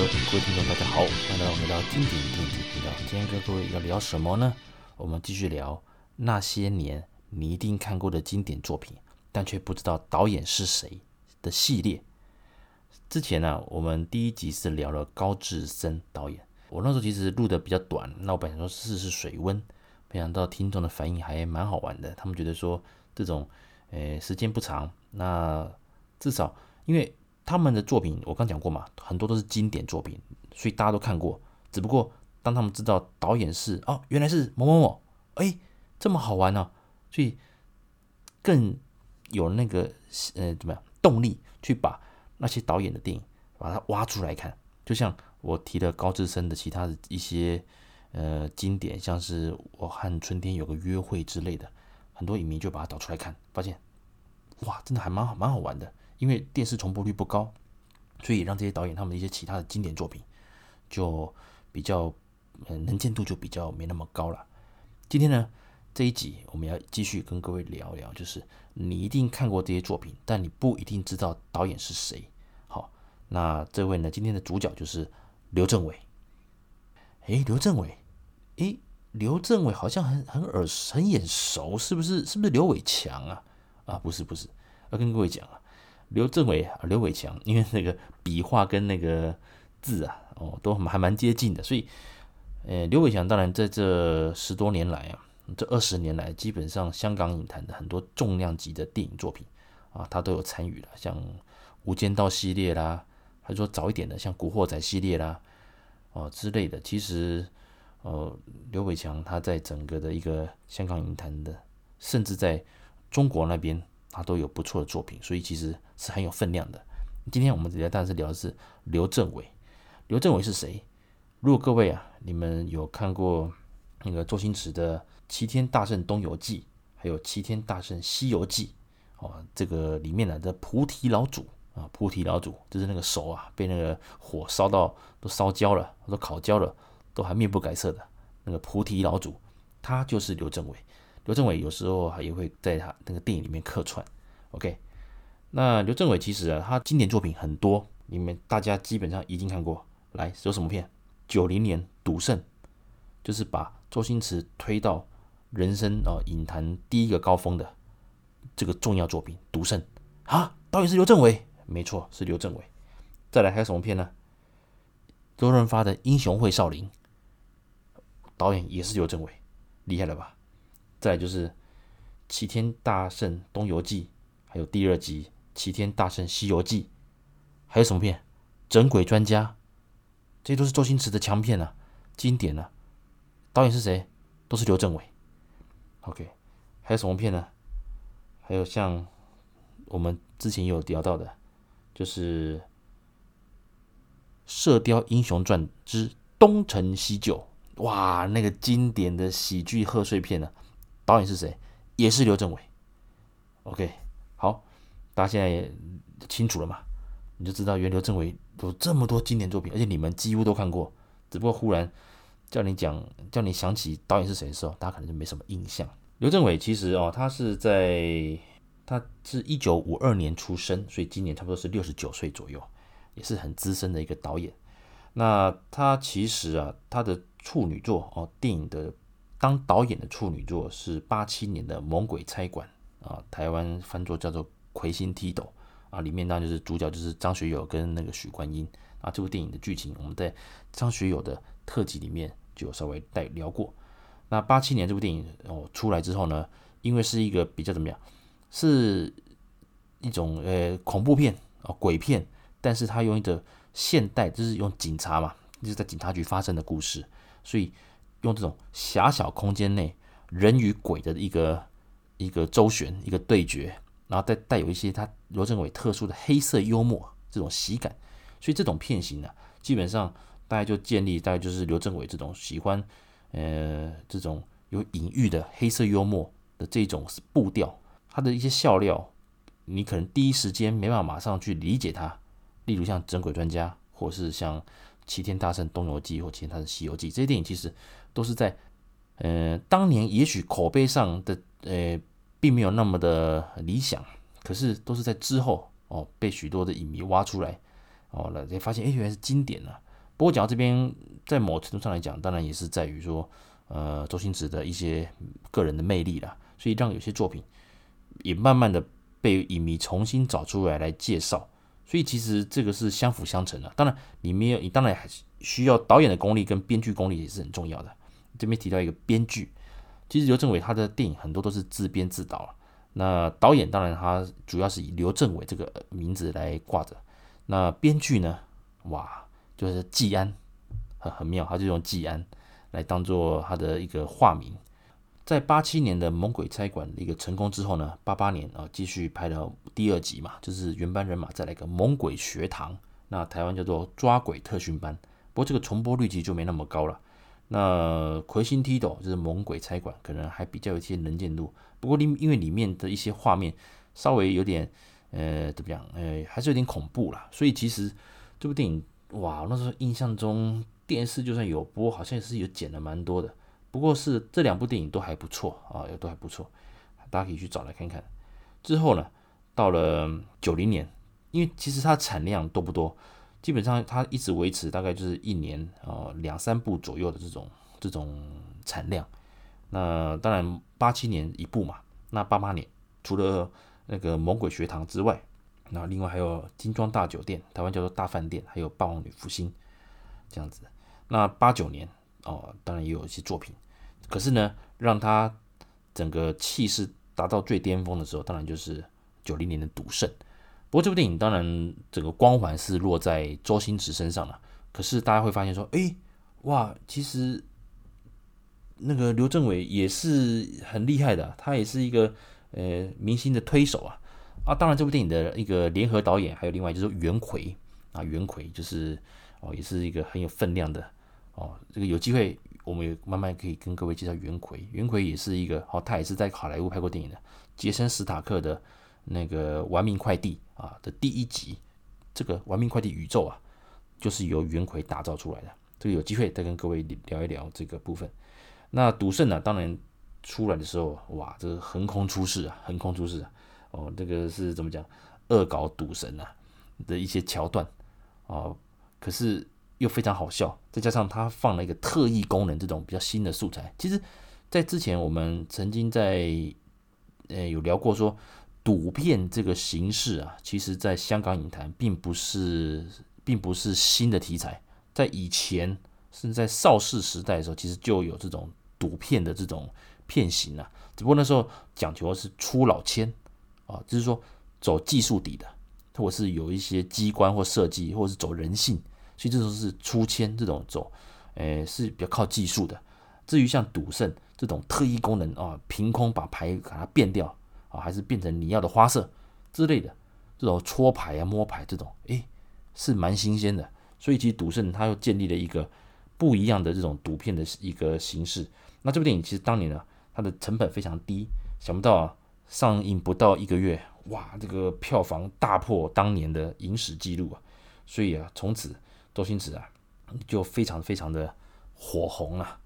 各位听众，大家好，欢迎来到经典电影频道。今天跟各位要聊什么呢？我们继续聊那些年你一定看过的经典作品，但却不知道导演是谁的系列。之前呢、我们第一集是聊了高志森导演。我那时候其实录的比较短，那我本来说试试水温，没想到听众的反应还蛮好玩的。他们觉得说这种，诶，时间不长，那至少因为他们的作品，我刚讲过嘛，很多都是经典作品，所以大家都看过。只不过当他们知道导演是哦，原来是某某某，哎，这么好玩呢、所以更有那个呃怎么样动力去把那些导演的电影把它挖出来看，就像。我提的高志森的其他的一些呃经典，像是我和春天有个约会之类的，很多影迷就把它导出来看，发现哇，真的还蛮好蛮好玩的。因为电视重播率不高，所以让这些导演他们的一些其他的经典作品就比较嗯能见度就比较没那么高了。今天呢这一集我们要继续跟各位聊聊，就是你一定看过这些作品，但你不一定知道导演是谁。好，那这位呢今天的主角就是。刘镇伟，哎，刘镇伟，哎，刘镇伟好像很很耳很眼熟，是不是？是不是刘伟强啊？啊，不是不是，要跟各位讲啊，刘镇伟啊、刘伟强，因为那个笔画跟那个字啊，哦，都还蛮接近的，所以，呃，刘伟强当然在这十多年来啊，这二十年来，基本上香港影坛的很多重量级的电影作品啊，他都有参与了，像《无间道》系列啦。还说早一点的，像《古惑仔》系列啦，哦之类的，其实，呃，刘伟强他在整个的一个香港影坛的，甚至在中国那边，他都有不错的作品，所以其实是很有分量的。今天我们直接当然是聊的是刘镇伟。刘镇伟是谁？如果各位啊，你们有看过那个周星驰的《齐天大圣东游记》，还有《齐天大圣西游记》，哦，这个里面的菩提老祖。啊，菩提老祖就是那个手啊，被那个火烧到都烧焦了，都烤焦了，都还面不改色的那个菩提老祖，他就是刘镇伟。刘镇伟有时候还也会在他那个电影里面客串。OK，那刘镇伟其实啊，他经典作品很多，里面大家基本上已经看过。来，有什么片？九零年《赌圣》，就是把周星驰推到人生啊影坛第一个高峰的这个重要作品《赌圣》啊，导演是刘镇伟。没错，是刘镇伟。再来还有什么片呢？周润发的《英雄会少林》，导演也是刘镇伟，厉害了吧？再就是《齐天大圣东游记》，还有第二集《齐天大圣西游记》，还有什么片？《整鬼专家》，这些都是周星驰的强片啊，经典啊。导演是谁？都是刘镇伟。OK，还有什么片呢？还有像我们之前有聊到的。就是《射雕英雄传之东成西就》哇，那个经典的喜剧贺岁片呢、啊，导演是谁？也是刘镇伟。OK，好，大家现在也清楚了嘛？你就知道原刘镇伟有这么多经典作品，而且你们几乎都看过。只不过忽然叫你讲，叫你想起导演是谁的时候，大家可能就没什么印象。刘镇伟其实哦，他是在。他是一九五二年出生，所以今年差不多是六十九岁左右，也是很资深的一个导演。那他其实啊，他的处女作哦，电影的当导演的处女作是八七年的《猛鬼差馆》啊，台湾翻作叫做《魁星踢斗》啊，里面当然就是主角就是张学友跟那个许冠英啊。这部电影的剧情我们在张学友的特辑里面就有稍微带聊过。那八七年这部电影哦出来之后呢，因为是一个比较怎么样？是一种呃恐怖片啊鬼片，但是他用一个现代，就是用警察嘛，就是在警察局发生的故事，所以用这种狭小空间内人与鬼的一个一个周旋，一个对决，然后再带有一些他刘镇伟特殊的黑色幽默这种喜感，所以这种片型呢、基本上大概就建立大概就是刘镇伟这种喜欢呃这种有隐喻的黑色幽默的这种步调。他的一些笑料，你可能第一时间没办法马上去理解他。例如像《整鬼专家》，或是像《齐天大圣东游记》或《齐天大圣西游记》这些电影，其实都是在呃当年也许口碑上的呃并没有那么的理想，可是都是在之后哦被许多的影迷挖出来哦了才发现，哎，原来是经典啊。不过讲到这边，在某程度上来讲，当然也是在于说，呃，周星驰的一些个人的魅力啦，所以让有些作品也慢慢的被影迷重新找出来来介绍。所以其实这个是相辅相成的。当然，你没有你当然还需要导演的功力跟编剧功力也是很重要的。这边提到一个编剧，其实刘镇伟他的电影很多都是自编自导。那导演当然他主要是以刘镇伟这个名字来挂着。那编剧呢，哇，就是季安。很很妙，他就用季安来当做他的一个化名。在八七年的《猛鬼差馆》一个成功之后呢，八八年啊继续拍了第二集嘛，就是原班人马再来一个《猛鬼学堂》，那台湾叫做抓鬼特训班。不过这个重播率其实就没那么高了。那魁星踢斗就是《猛鬼差馆》，可能还比较有一些能见度。不过因因为里面的一些画面稍微有点呃怎么样，呃还是有点恐怖啦，所以其实这部电影哇，那时候印象中。电视就算有播，好像也是有剪了蛮多的。不过是这两部电影都还不错啊，也都还不错，大家可以去找来看看。之后呢，到了九零年，因为其实它产量多不多，基本上它一直维持大概就是一年啊两三部左右的这种这种产量。那当然八七年一部嘛，那八八年除了那个《猛鬼学堂》之外，那另外还有《金装大酒店》，台湾叫做大饭店，还有《霸王女福星》这样子。那八九年哦，当然也有一些作品，可是呢，让他整个气势达到最巅峰的时候，当然就是九零年的《赌圣》。不过这部电影当然整个光环是落在周星驰身上了。可是大家会发现说，哎，哇，其实那个刘镇伟也是很厉害的，他也是一个呃明星的推手啊啊！当然这部电影的一个联合导演还有另外就是袁奎啊，袁奎就是哦，也是一个很有分量的。哦，这个有机会，我们也慢慢可以跟各位介绍袁奎。袁奎也是一个，哦，他也是在好莱坞拍过电影的。杰森·史塔克的那个《玩命快递》啊的第一集，这个《玩命快递》宇宙啊，就是由袁奎打造出来的。这个有机会再跟各位聊一聊这个部分。那《赌圣》呢，当然出来的时候，哇，这个横空出世啊，横空出世啊。哦，这个是怎么讲？恶搞赌神啊的一些桥段哦，可是。又非常好笑，再加上他放了一个特异功能这种比较新的素材。其实，在之前我们曾经在呃有聊过说，赌片这个形式啊，其实在香港影坛并不是并不是新的题材，在以前是在邵氏时代的时候，其实就有这种赌片的这种片型啊。只不过那时候讲求的是出老千啊，就是说走技术底的，或者是有一些机关或设计，或者是走人性。所以这种是出千这种走，诶是比较靠技术的。至于像赌圣这种特异功能啊，凭空把牌给它变掉啊，还是变成你要的花色之类的，这种搓牌啊、摸牌这种，诶是蛮新鲜的。所以其实赌圣它又建立了一个不一样的这种赌片的一个形式。那这部电影其实当年呢，它的成本非常低，想不到啊，上映不到一个月，哇，这个票房大破当年的影史记录啊！所以啊，从此。周星驰啊，就非常非常的火红啊。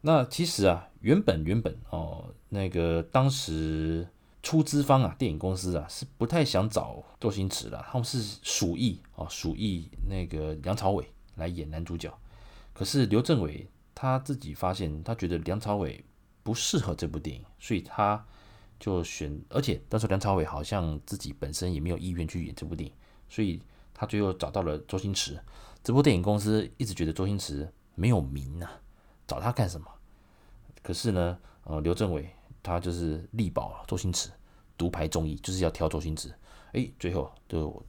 那其实啊，原本原本哦，那个当时出资方啊，电影公司啊，是不太想找周星驰的，他们是鼠疫啊，鼠疫那个梁朝伟来演男主角。可是刘镇伟他自己发现，他觉得梁朝伟不适合这部电影，所以他就选，而且当时梁朝伟好像自己本身也没有意愿去演这部电影，所以他最后找到了周星驰。这部电影公司一直觉得周星驰没有名啊，找他干什么？可是呢，呃，刘镇伟他就是力保周星驰，独排众议，就是要挑周星驰。哎，最后就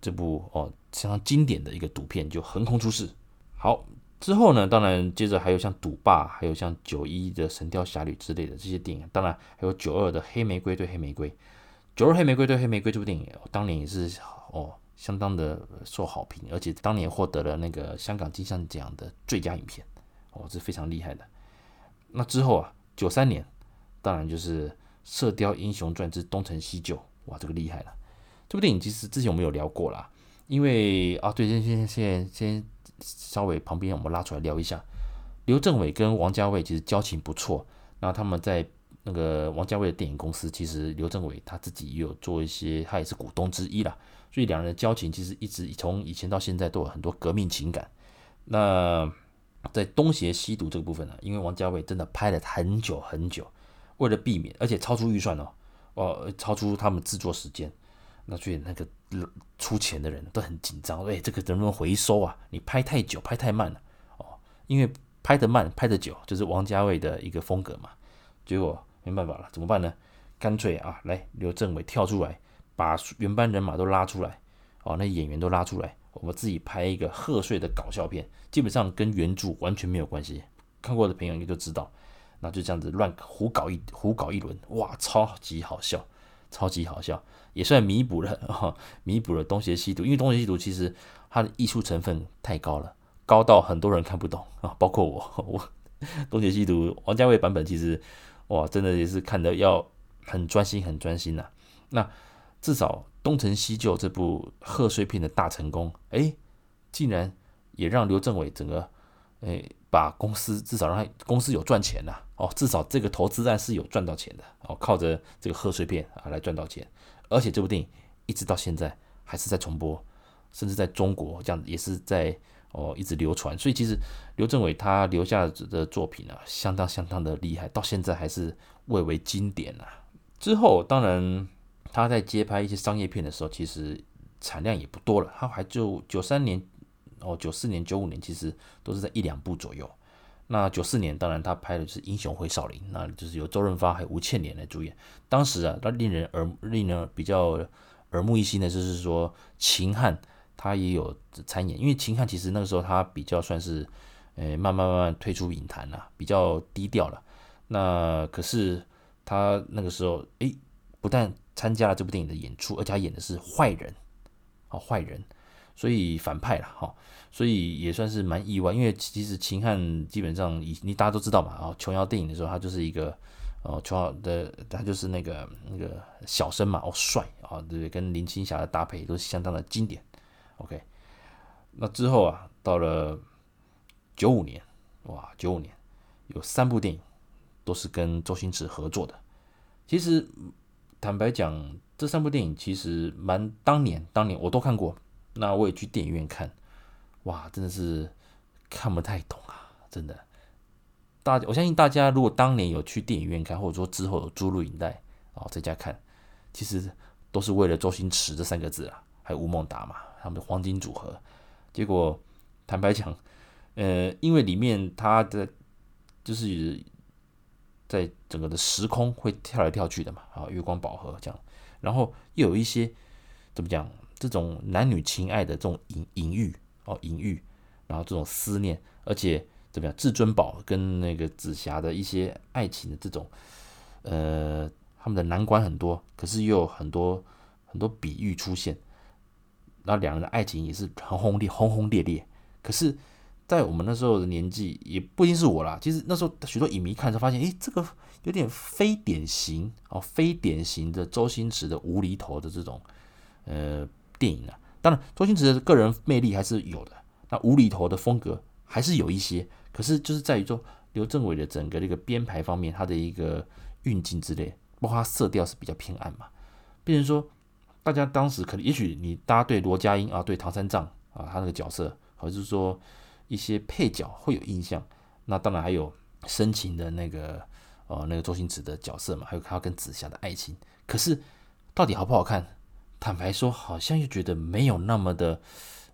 这部哦相当经典的一个赌片就横空出世。好，之后呢，当然接着还有像《赌霸》，还有像九一的《神雕侠侣》之类的这些电影，当然还有九二的《黑玫瑰对黑玫瑰》。九二黑玫瑰对黑玫瑰这部电影，当年也是哦。相当的受好评，而且当年获得了那个香港金像奖的最佳影片，哦，这非常厉害的。那之后啊，九三年，当然就是《射雕英雄传之东成西就》，哇，这个厉害了。这部电影其实之前我们有聊过啦，因为啊，对，先先先先稍微旁边我们拉出来聊一下，刘镇伟跟王家卫其实交情不错，那他们在。那个王家卫的电影公司，其实刘镇伟他自己也有做一些，他也是股东之一啦，所以两人的交情其实一直从以前到现在都有很多革命情感。那在东邪西毒这个部分呢，因为王家卫真的拍了很久很久，为了避免，而且超出预算哦，哦，超出他们制作时间，那所以那个出钱的人都很紧张，哎，这个能不能回收啊？你拍太久，拍太慢了哦，因为拍得慢，拍得久，就是王家卫的一个风格嘛。结果没办法了，怎么办呢？干脆啊，来刘镇伟跳出来，把原班人马都拉出来，哦，那演员都拉出来，我们自己拍一个贺岁的搞笑片，基本上跟原著完全没有关系。看过的朋友应该就知道，那就这样子乱胡搞一胡搞一轮，哇，超级好笑，超级好笑，也算弥补了，哦，弥补了东邪西毒，因为东邪西毒其实它的艺术成分太高了，高到很多人看不懂啊，包括我，我东邪西毒王家卫版本其实哇，真的也是看得要。很专心，很专心呐、那至少《东成西就》这部贺岁片的大成功，哎，竟然也让刘镇伟整个，哎，把公司至少让他公司有赚钱呐。哦，至少这个投资案是有赚到钱的。哦，靠着这个贺岁片啊来赚到钱。而且这部电影一直到现在还是在重播，甚至在中国这样也是在哦一直流传。所以其实刘镇伟他留下的作品啊，相当相当的厉害，到现在还是蔚为经典啊。之后，当然他在接拍一些商业片的时候，其实产量也不多了。他还就九三年哦，九四年、九五年，其实都是在一两部左右。那九四年，当然他拍的是《英雄会少林》，那就是由周润发还有吴倩莲来主演。当时啊，他令人耳令人比较耳目一新的就是说，秦汉他也有参演，因为秦汉其实那个时候他比较算是，呃，慢慢慢慢退出影坛了，比较低调了。那可是。他那个时候，诶，不但参加了这部电影的演出，而且他演的是坏人，哦，坏人，所以反派了，哈，所以也算是蛮意外。因为其实秦汉基本上，以你大家都知道嘛，啊，琼瑶电影的时候，他就是一个，哦，琼瑶的，他就是那个那个小生嘛，哦，帅啊，对对？跟林青霞的搭配都是相当的经典。OK，那之后啊，到了九五年，哇，九五年有三部电影。都是跟周星驰合作的。其实坦白讲，这三部电影其实蛮当年，当年我都看过。那我也去电影院看，哇，真的是看不太懂啊，真的。大我相信大家如果当年有去电影院看，或者说之后有租录影带哦，在家看，其实都是为了周星驰这三个字啊，还有吴孟达嘛，他们的黄金组合。结果坦白讲，呃，因为里面他的就是。在整个的时空会跳来跳去的嘛，啊，月光宝盒这样，然后又有一些怎么讲，这种男女情爱的这种隐隐喻哦，隐喻，然后这种思念，而且怎么样，至尊宝跟那个紫霞的一些爱情的这种，呃，他们的难关很多，可是又有很多很多比喻出现，那两人的爱情也是轰轰烈轰轰烈烈，可是。在我们那时候的年纪，也不一定是我啦。其实那时候许多影迷看的时候发现，诶，这个有点非典型哦，非典型的周星驰的无厘头的这种呃电影啊。当然，周星驰的个人魅力还是有的，那无厘头的风格还是有一些。可是就是在于说，刘镇伟的整个这个编排方面，他的一个运镜之类，包括他色调是比较偏暗嘛。变成说，大家当时可能，也许你大家对罗家英啊，对唐三藏啊，他那个角色，或者是说。一些配角会有印象，那当然还有深情的那个呃那个周星驰的角色嘛，还有他跟紫霞的爱情。可是到底好不好看？坦白说，好像又觉得没有那么的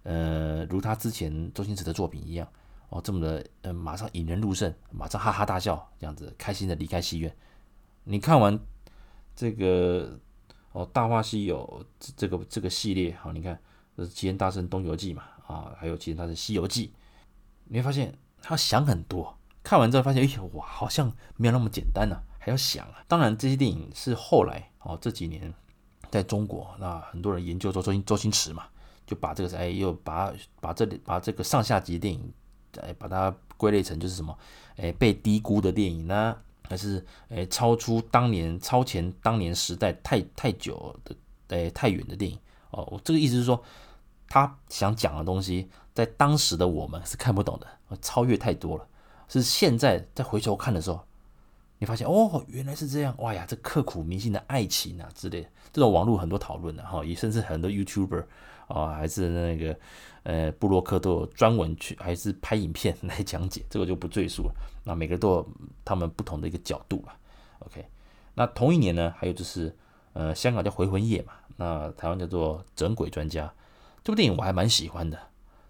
呃，如他之前周星驰的作品一样哦，这么的呃，马上引人入胜，马上哈哈大笑，这样子开心的离开戏院。你看完这个哦《大话西游》这这个这个系列，好，你看这是《齐天大圣东游记》嘛啊，还有《齐天大圣西游记》。你会发现他想很多，看完之后发现，哎呦哇，好像没有那么简单呢、还要想啊。当然，这些电影是后来哦这几年在中国，那很多人研究周周星周星驰嘛，就把这个哎又把把这里把这个上下集电影哎把它归类成就是什么哎被低估的电影呢，还是诶超出当年超前当年时代太太久的诶太远的电影哦。我这个意思是说，他想讲的东西。在当时的我们是看不懂的，超越太多了。是现在再回头看的时候，你发现哦，原来是这样，哇呀，这刻骨铭心的爱情啊之类的，这种网络很多讨论的哈，也甚至很多 YouTuber 啊，还是那个呃布洛克都有专门去，还是拍影片来讲解，这个就不赘述了。那每个都有他们不同的一个角度了。OK，那同一年呢，还有就是呃香港叫回魂夜嘛，那台湾叫做整鬼专家，这部电影我还蛮喜欢的。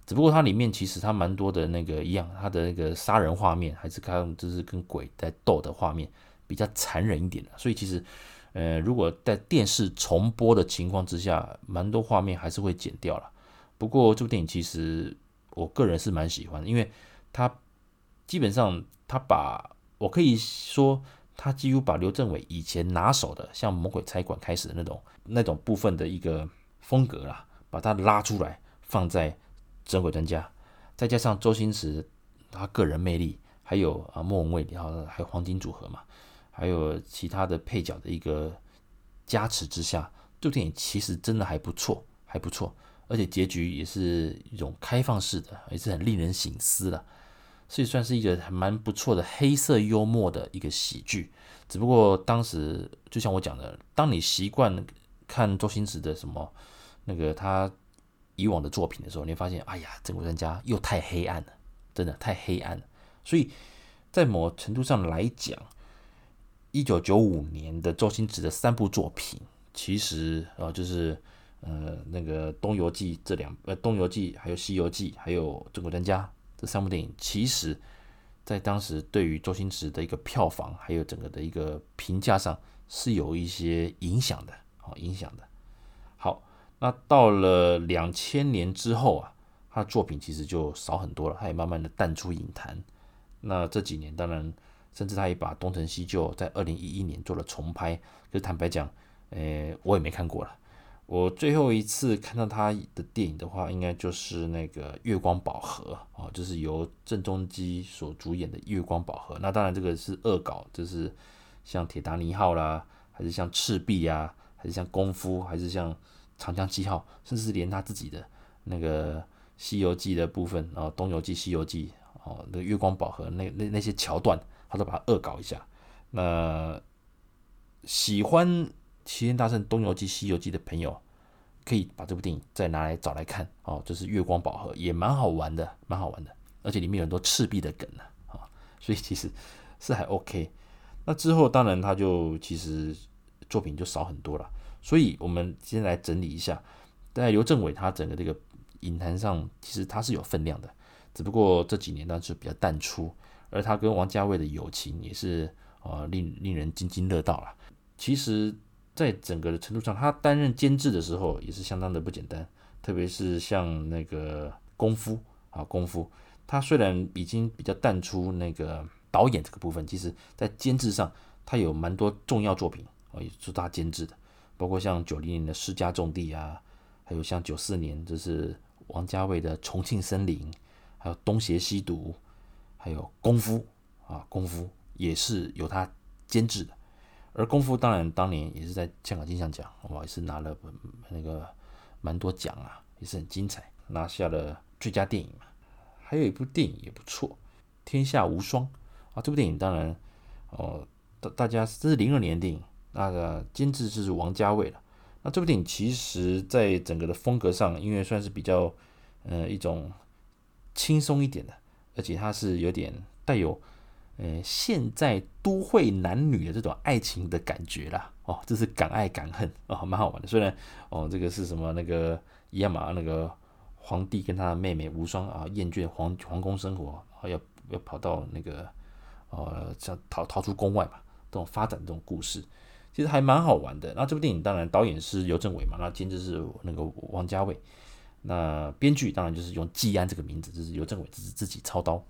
只不过它里面其实它蛮多的那个一样，它的那个杀人画面还是看就是跟鬼在斗的画面比较残忍一点的，所以其实呃如果在电视重播的情况之下，蛮多画面还是会剪掉了。不过这部电影其实我个人是蛮喜欢的，因为它基本上它把我可以说它几乎把刘镇伟以前拿手的像魔鬼差馆开始的那种那种部分的一个风格啦，把它拉出来放在。整鬼专家，再加上周星驰他个人魅力，还有啊莫文蔚，然后还有黄金组合嘛，还有其他的配角的一个加持之下，这部电影其实真的还不错，还不错，而且结局也是一种开放式的，也是很令人省思的，所以算是一个还蛮不错的黑色幽默的一个喜剧。只不过当时就像我讲的，当你习惯看周星驰的什么那个他。以往的作品的时候，你会发现，哎呀，整个人家又太黑暗了，真的太黑暗了。所以在某程度上来讲，一九九五年的周星驰的三部作品，其实啊，就是呃那个《东游记》这两呃《东游记》还有《西游记》还有《中国专家》这三部电影，其实在当时对于周星驰的一个票房还有整个的一个评价上是有一些影响的，好影响的。好。那到了两千年之后啊，他的作品其实就少很多了，他也慢慢的淡出影坛。那这几年，当然，甚至他也把《东成西就》在二零一一年做了重拍。就坦白讲，诶，我也没看过了。我最后一次看到他的电影的话，应该就是那个《月光宝盒》哦，就是由郑中基所主演的《月光宝盒》。那当然，这个是恶搞，就是像《铁达尼号》啦，还是像《赤壁》呀，还是像《功夫》，还是像。长江七号，甚至是连他自己的那个《西游记》的部分，然后《东游记》《西游记》哦，那个月光宝盒那那那些桥段，他都把它恶搞一下。那喜欢《齐天大圣》《东游记》《西游记》的朋友，可以把这部电影再拿来找来看哦，就是《月光宝盒》也蛮好玩的，蛮好玩的，而且里面有很多赤壁的梗呢啊，所以其实是还 OK。那之后当然他就其实作品就少很多了。所以，我们先来整理一下，在刘政伟他整个这个影坛上，其实他是有分量的，只不过这几年呢是比较淡出，而他跟王家卫的友情也是呃令令人津津乐道了。其实，在整个的程度上，他担任监制的时候也是相当的不简单，特别是像那个功夫啊，功夫，他虽然已经比较淡出那个导演这个部分，其实在监制上他有蛮多重要作品啊，也是他监制的。包括像九零年的《世家种地》啊，还有像九四年就是王家卫的《重庆森林》，还有《东邪西毒》，还有《功夫》啊，《功夫》也是由他监制的。而《功夫》当然当年也是在香港金像奖，哇，也是拿了那个蛮多奖啊，也是很精彩，拿下了最佳电影嘛。还有一部电影也不错，《天下无双》啊，这部电影当然哦，大大家这是零二年的电影。那个监制就是王家卫了。那这部电影其实在整个的风格上，因为算是比较呃一种轻松一点的，而且它是有点带有呃现在都会男女的这种爱情的感觉啦。哦，这是敢爱敢恨哦，蛮好玩的。虽然哦这个是什么那个一样嘛，那个皇帝跟他的妹妹无双啊，厌倦皇皇宫生活，啊要要跑到那个呃像逃逃出宫外嘛，这种发展这种故事。其实还蛮好玩的。那这部电影当然导演是刘镇伟嘛，那监制是那个王家卫，那编剧当然就是用季安这个名字，就是刘镇伟自自己操刀。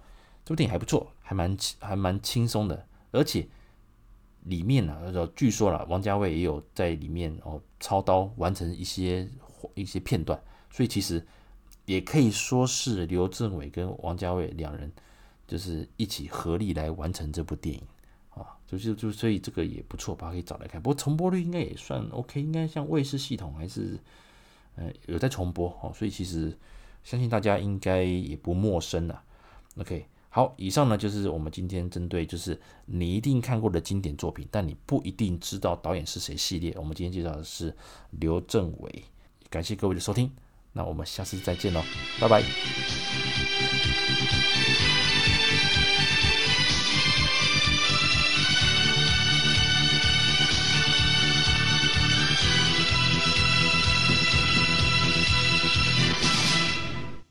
这部电影还不错，还蛮还蛮轻松的，而且里面呢、啊，据说了王家卫也有在里面哦操刀完成一些一些片段，所以其实也可以说是刘镇伟跟王家卫两人就是一起合力来完成这部电影。啊，就就就所以这个也不错，把它可以找来看。不过重播率应该也算 OK，应该像卫视系统还是呃有在重播哦，所以其实相信大家应该也不陌生了。OK，好，以上呢就是我们今天针对就是你一定看过的经典作品，但你不一定知道导演是谁系列。我们今天介绍的是刘镇伟，感谢各位的收听，那我们下次再见喽，拜拜。